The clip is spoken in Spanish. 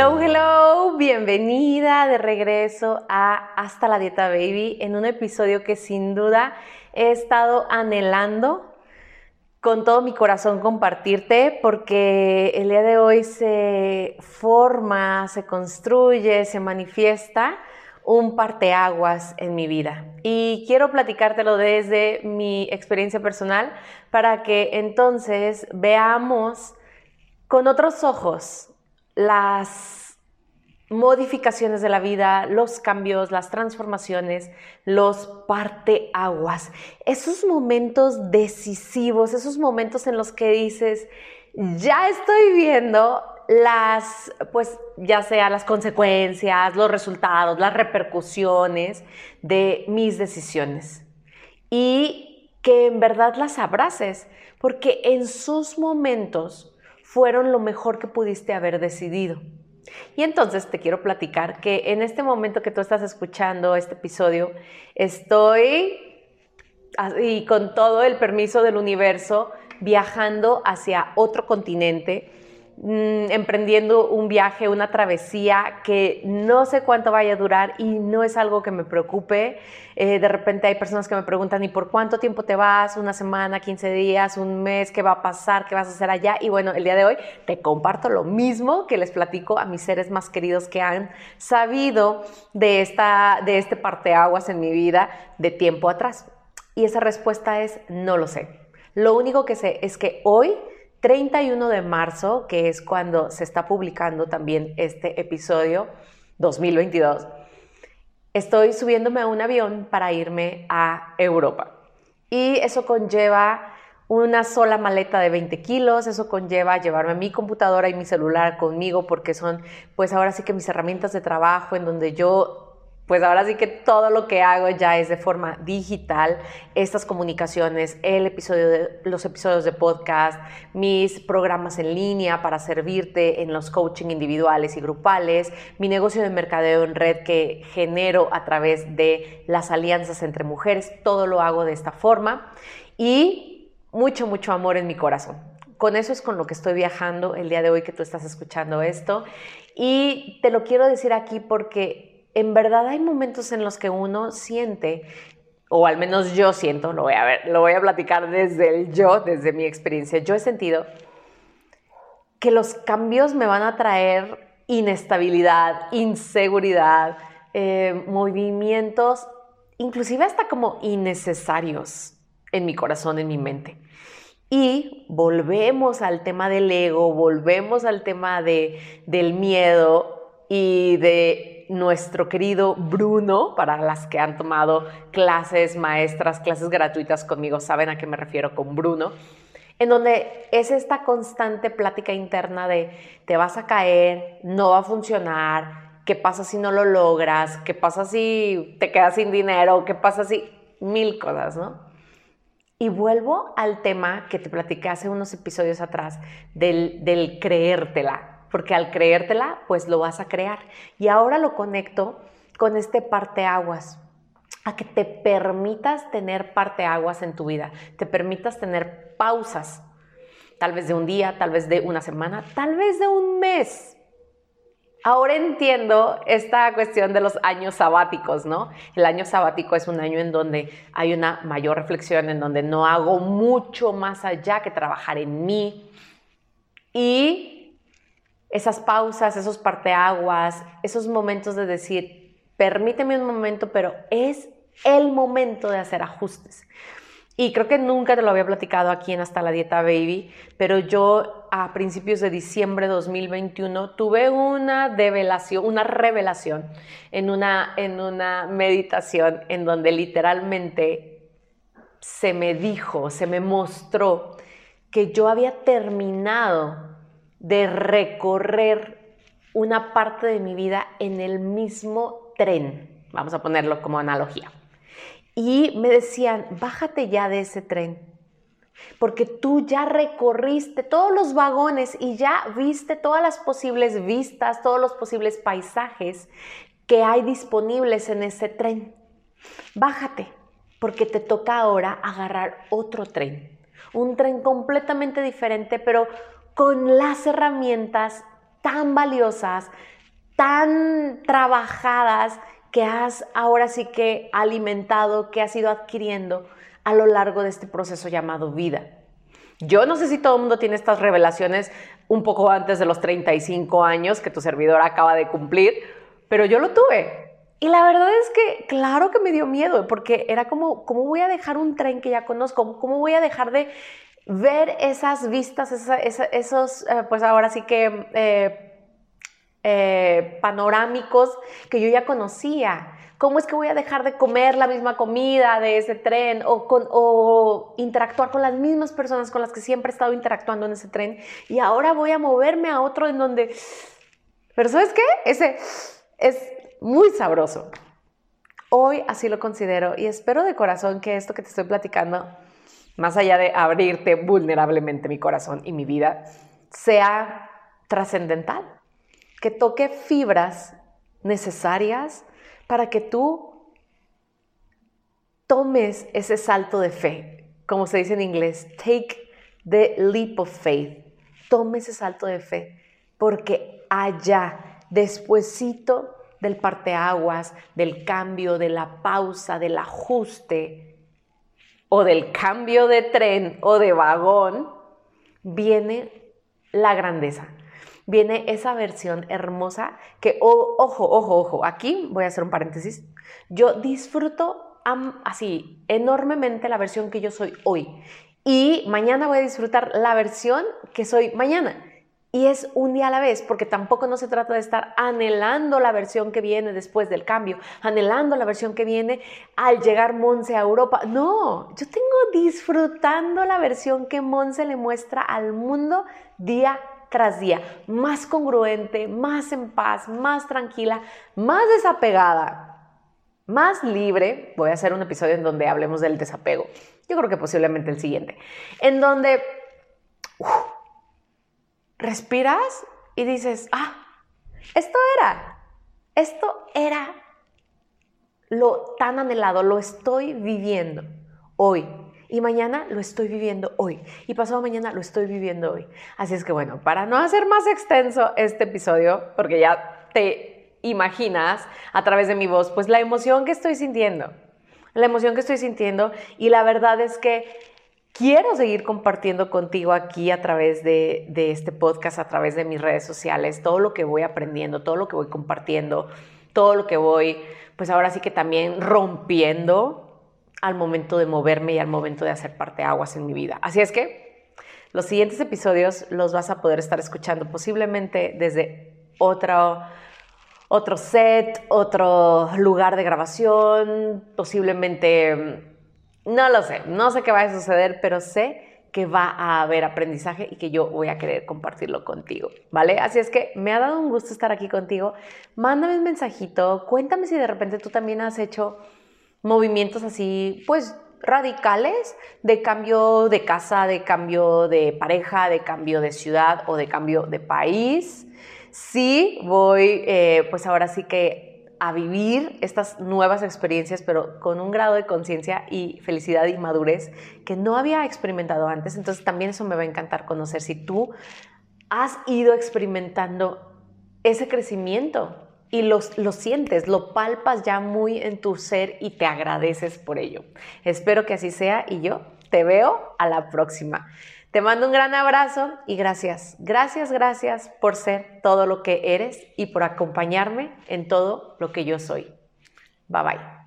Hello, hello, bienvenida de regreso a Hasta la Dieta Baby en un episodio que sin duda he estado anhelando con todo mi corazón compartirte porque el día de hoy se forma, se construye, se manifiesta un parteaguas en mi vida. Y quiero platicártelo desde mi experiencia personal para que entonces veamos con otros ojos las modificaciones de la vida, los cambios, las transformaciones, los parteaguas, esos momentos decisivos, esos momentos en los que dices, ya estoy viendo las, pues ya sea las consecuencias, los resultados, las repercusiones de mis decisiones. Y que en verdad las abraces, porque en sus momentos fueron lo mejor que pudiste haber decidido. Y entonces te quiero platicar que en este momento que tú estás escuchando este episodio, estoy, y con todo el permiso del universo, viajando hacia otro continente Mm, emprendiendo un viaje, una travesía que no sé cuánto vaya a durar y no es algo que me preocupe. Eh, de repente hay personas que me preguntan, ¿y por cuánto tiempo te vas? ¿Una semana, 15 días, un mes? ¿Qué va a pasar? ¿Qué vas a hacer allá? Y bueno, el día de hoy te comparto lo mismo que les platico a mis seres más queridos que han sabido de, esta, de este parteaguas en mi vida de tiempo atrás. Y esa respuesta es, no lo sé. Lo único que sé es que hoy 31 de marzo, que es cuando se está publicando también este episodio 2022, estoy subiéndome a un avión para irme a Europa. Y eso conlleva una sola maleta de 20 kilos, eso conlleva llevarme mi computadora y mi celular conmigo porque son pues ahora sí que mis herramientas de trabajo en donde yo pues ahora sí que todo lo que hago ya es de forma digital. Estas comunicaciones, el episodio de, los episodios de podcast, mis programas en línea para servirte en los coaching individuales y grupales, mi negocio de mercadeo en red que genero a través de las alianzas entre mujeres, todo lo hago de esta forma y mucho, mucho amor en mi corazón. Con eso es con lo que estoy viajando el día de hoy que tú estás escuchando esto. Y te lo quiero decir aquí porque en verdad hay momentos en los que uno siente, o al menos yo siento, lo voy a ver, lo voy a platicar desde el yo, desde mi experiencia. Yo he sentido que los cambios me van a traer inestabilidad, inseguridad, eh, movimientos, inclusive hasta como innecesarios en mi corazón, en mi mente. Y volvemos al tema del ego, volvemos al tema de, del miedo y de nuestro querido Bruno, para las que han tomado clases maestras, clases gratuitas conmigo, saben a qué me refiero con Bruno, en donde es esta constante plática interna de te vas a caer, no va a funcionar, qué pasa si no lo logras, qué pasa si te quedas sin dinero, qué pasa si mil cosas, ¿no? Y vuelvo al tema que te platicé hace unos episodios atrás del, del creértela, porque al creértela, pues lo vas a crear. Y ahora lo conecto con este parteaguas, a que te permitas tener parteaguas en tu vida, te permitas tener pausas, tal vez de un día, tal vez de una semana, tal vez de un mes. Ahora entiendo esta cuestión de los años sabáticos, ¿no? El año sabático es un año en donde hay una mayor reflexión, en donde no hago mucho más allá que trabajar en mí. Y esas pausas, esos parteaguas, esos momentos de decir, permíteme un momento, pero es el momento de hacer ajustes. Y creo que nunca te lo había platicado aquí en Hasta la Dieta Baby, pero yo a principios de diciembre de 2021 tuve una develación, una revelación en una, en una meditación en donde literalmente se me dijo, se me mostró que yo había terminado de recorrer una parte de mi vida en el mismo tren, vamos a ponerlo como analogía. Y me decían, bájate ya de ese tren, porque tú ya recorriste todos los vagones y ya viste todas las posibles vistas, todos los posibles paisajes que hay disponibles en ese tren. Bájate, porque te toca ahora agarrar otro tren, un tren completamente diferente, pero con las herramientas tan valiosas, tan trabajadas que has ahora sí que alimentado, que has ido adquiriendo a lo largo de este proceso llamado vida. Yo no sé si todo el mundo tiene estas revelaciones un poco antes de los 35 años que tu servidor acaba de cumplir, pero yo lo tuve. Y la verdad es que, claro que me dio miedo, porque era como, ¿cómo voy a dejar un tren que ya conozco? ¿Cómo voy a dejar de ver esas vistas, esos, eh, pues ahora sí que eh, eh, panorámicos que yo ya conocía? ¿Cómo es que voy a dejar de comer la misma comida de ese tren o, o interactuar con las mismas personas con las que siempre he estado interactuando en ese tren? Y ahora voy a moverme a otro en donde... Pero ¿sabes qué? Ese es muy sabroso. Hoy así lo considero y espero de corazón que esto que te estoy platicando, más allá de abrirte vulnerablemente mi corazón y mi vida, sea trascendental, que toque fibras necesarias para que tú tomes ese salto de fe, como se dice en inglés, take the leap of faith, tome ese salto de fe, porque allá, despuesito del parteaguas, del cambio, de la pausa, del ajuste o del cambio de tren o de vagón, viene la grandeza. Viene esa versión hermosa que, ojo, ojo, ojo, aquí voy a hacer un paréntesis. Yo disfruto así enormemente la versión que yo soy hoy. Y mañana voy a disfrutar la versión que soy mañana. Y es un día a la vez, porque tampoco no se trata de estar anhelando la versión que viene después del cambio, anhelando la versión que viene al llegar Monse a Europa. No, yo tengo disfrutando la versión que Monse le muestra al mundo día tras día, más congruente, más en paz, más tranquila, más desapegada, más libre. Voy a hacer un episodio en donde hablemos del desapego. Yo creo que posiblemente el siguiente, en donde respiras y dices, ah, esto era, esto era lo tan anhelado, lo estoy viviendo hoy. Y mañana lo estoy viviendo hoy. Y pasado mañana lo estoy viviendo hoy. Así es que bueno, para no hacer más extenso este episodio, porque ya te imaginas a través de mi voz, pues la emoción que estoy sintiendo. La emoción que estoy sintiendo. Y la verdad es que quiero seguir compartiendo contigo aquí a través de, este podcast, a través de mis redes sociales, todo lo que voy aprendiendo, todo lo que voy compartiendo, todo lo que voy, pues ahora sí que también rompiendo al momento de moverme y al momento de hacer parte de aguas en mi vida. Así es que los siguientes episodios los vas a poder estar escuchando posiblemente desde otro, otro set, otro lugar de grabación, posiblemente no lo sé, no sé qué va a suceder, pero sé que va a haber aprendizaje y que yo voy a querer compartirlo contigo, ¿vale? Así es que me ha dado un gusto estar aquí contigo. Mándame un mensajito, cuéntame si de repente tú también has hecho movimientos así, pues radicales de cambio de casa, de cambio de pareja, de cambio de ciudad o de cambio de país. Sí, voy, eh, pues ahora sí que a vivir estas nuevas experiencias, pero con un grado de conciencia y felicidad y madurez que no había experimentado antes. Entonces también eso me va a encantar conocer si tú has ido experimentando ese crecimiento y lo, lo sientes, lo palpas ya muy en tu ser y te agradeces por ello. Espero que así sea y yo te veo a la próxima. Te mando un gran abrazo y gracias, gracias, gracias por ser todo lo que eres y por acompañarme en todo lo que yo soy. Bye bye.